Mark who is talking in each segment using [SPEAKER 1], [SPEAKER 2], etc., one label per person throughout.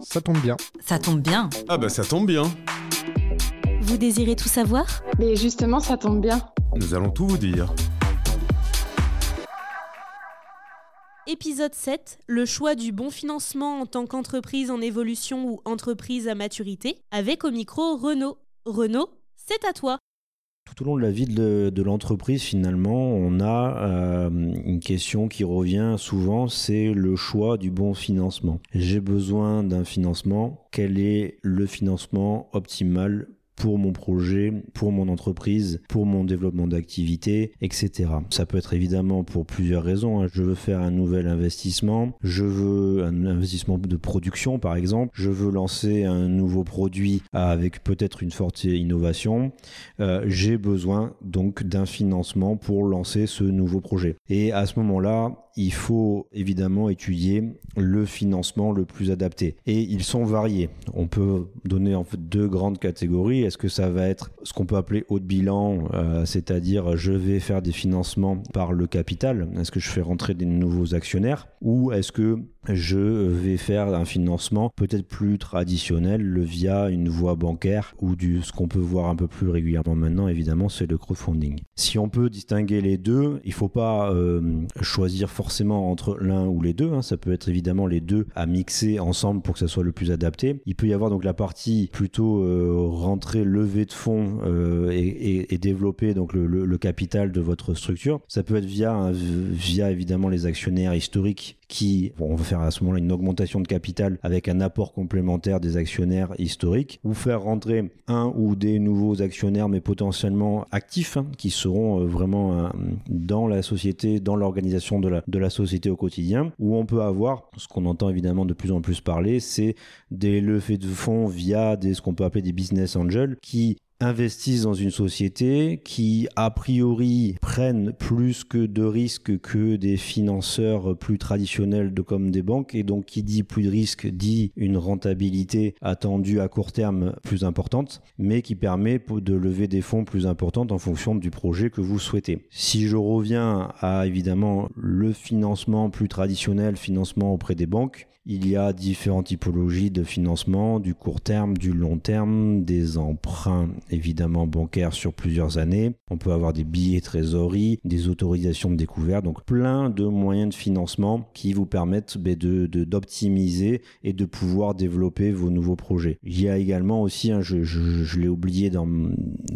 [SPEAKER 1] Ça tombe bien.
[SPEAKER 2] Ça tombe bien.
[SPEAKER 3] Ah bah ça tombe bien.
[SPEAKER 2] Vous désirez tout savoir?
[SPEAKER 4] Mais justement, ça tombe bien.
[SPEAKER 3] Nous allons tout vous dire.
[SPEAKER 5] Épisode 7, le choix du bon financement en tant qu'entreprise en évolution ou entreprise à maturité, avec au micro Renaud. Renaud, c'est à toi.
[SPEAKER 6] Tout au long de la vie de, l'entreprise, finalement, on a euh, une question qui revient souvent, c'est le choix du bon financement. J'ai besoin d'un financement. Quel est le financement optimal pour mon projet, pour mon entreprise, pour mon développement d'activité, etc. Ça peut être évidemment pour plusieurs raisons. hein. Je veux faire un nouvel investissement, je veux un investissement de production par exemple, je veux lancer un nouveau produit avec peut-être une forte innovation. Euh, J'ai besoin donc d'un financement pour lancer ce nouveau projet. Et à ce moment-là, il faut évidemment étudier le financement le plus adapté. Et ils sont variés. On peut donner en fait deux grandes catégories. Est-ce que ça va être ce qu'on peut appeler haut de bilan, euh, c'est-à-dire je vais faire des financements par le capital Est-ce que je fais rentrer des nouveaux actionnaires Ou est-ce que je vais faire un financement peut-être plus traditionnel via une voie bancaire ou du ce qu'on peut voir un peu plus régulièrement maintenant évidemment c'est le crowdfunding. Si on peut distinguer les deux, il faut pas euh, choisir forcément entre l'un ou les deux, hein. ça peut être évidemment les deux à mixer ensemble pour que ça soit le plus adapté. Il peut y avoir donc la partie plutôt euh, rentrée levée de fonds euh, et, développer donc le, capital de votre structure. Ça peut être via via évidemment les actionnaires historiques qui on va faire à ce moment-là une augmentation de capital avec un apport complémentaire des actionnaires historiques. Ou faire rentrer un ou des nouveaux actionnaires mais potentiellement actifs hein, qui seront euh, vraiment euh, dans la société, dans l'organisation de la, de la société au quotidien où on peut avoir ce qu'on entend évidemment de plus en plus parler c'est des levées de fonds via des, ce qu'on peut appeler des business angels qui investissent dans une société qui a priori prennent plus que de risques que des financeurs plus traditionnels de comme des banques et donc qui dit plus de risques dit une rentabilité attendue à court terme plus importante mais qui permet de lever des fonds plus importantes en fonction du projet que vous souhaitez. Si je reviens à évidemment le financement plus traditionnel, financement auprès des banques, il y a différentes typologies de financement, du court terme, du long terme, des emprunts évidemment bancaires sur plusieurs années. On peut avoir des billets trésorerie, des autorisations de découvert, donc plein de moyens de financement qui vous permettent de, de, d'optimiser et de pouvoir développer vos nouveaux projets. Il y a également aussi, hein, je, je, l'ai oublié,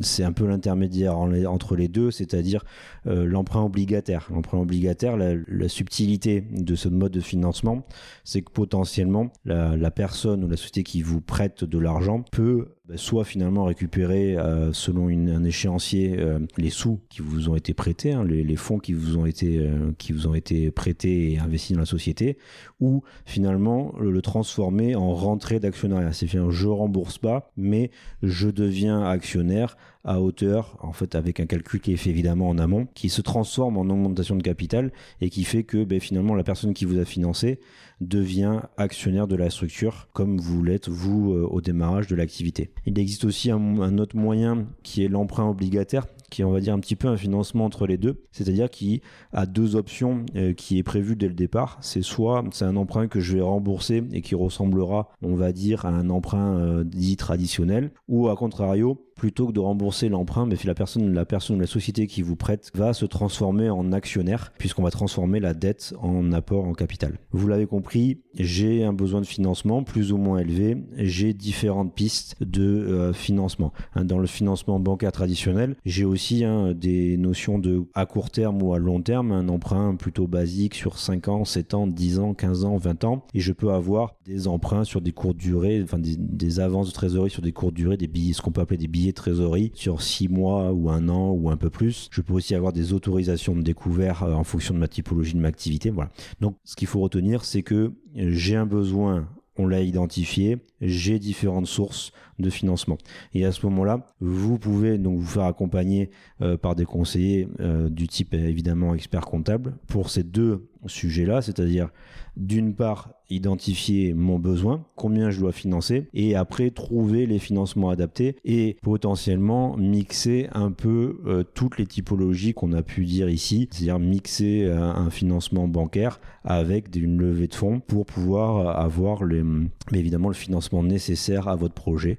[SPEAKER 6] c'est un peu l'intermédiaire entre les deux, c'est-à-dire euh, l'emprunt obligataire. L'emprunt obligataire, la, la subtilité de ce mode de financement, c'est que potentiellement la, personne ou la société qui vous prête de l'argent peut bah, soit finalement récupérer euh, selon un échéancier euh, les sous qui vous ont été prêtés, hein, les, fonds qui vous ont été euh, qui vous ont été prêtés et investis dans la société, ou finalement le, transformer en rentrée d'actionnariat. C'est finalement je rembourse pas, mais je deviens actionnaire à hauteur, en fait, avec un calcul qui est fait évidemment en amont, qui se transforme en augmentation de capital et qui fait que ben, finalement la personne qui vous a financé devient actionnaire de la structure, comme vous l'êtes vous au démarrage de l'activité. Il existe aussi un, autre moyen qui est l'emprunt obligataire, qui est on va dire un petit peu un financement entre les deux, c'est-à-dire qui a deux options euh, qui est prévu dès le départ. C'est soit c'est un emprunt que je vais rembourser et qui ressemblera, on va dire, à un emprunt euh, dit traditionnel, ou à contrario, plutôt que de rembourser l'emprunt, mais la personne, la personne, la société qui vous prête va se transformer en actionnaire, puisqu'on va transformer la dette en apport en capital. Vous l'avez compris, j'ai un besoin de financement plus ou moins élevé, j'ai différentes pistes de euh, financement. Dans le financement bancaire traditionnel, j'ai aussi hein, des notions de à court terme ou à long terme, un emprunt plutôt basique sur 5 ans, 7 ans, 10 ans, 15 ans, 20 ans, et je peux avoir des emprunts sur des courtes durées, enfin des, des avances de trésorerie sur des courtes durées, des billets, ce qu'on peut appeler des billets trésorerie sur 6 mois ou un an ou un peu plus. Je peux aussi avoir des autorisations de découvert en fonction de ma typologie de ma activité. Voilà. Donc, ce qu'il faut retenir, c'est que j'ai un besoin on l'a identifié, j'ai différentes sources de financement. Et à ce moment-là, vous pouvez donc vous faire accompagner euh, par des conseillers euh, du type évidemment expert comptable pour ces deux sujets-là, c'est-à-dire d'une part identifier mon besoin, combien je dois financer, et après trouver les financements adaptés et potentiellement mixer un peu euh, toutes les typologies qu'on a pu dire ici, c'est-à-dire mixer un financement bancaire avec une levée de fonds pour pouvoir avoir évidemment le financement nécessaire à votre projet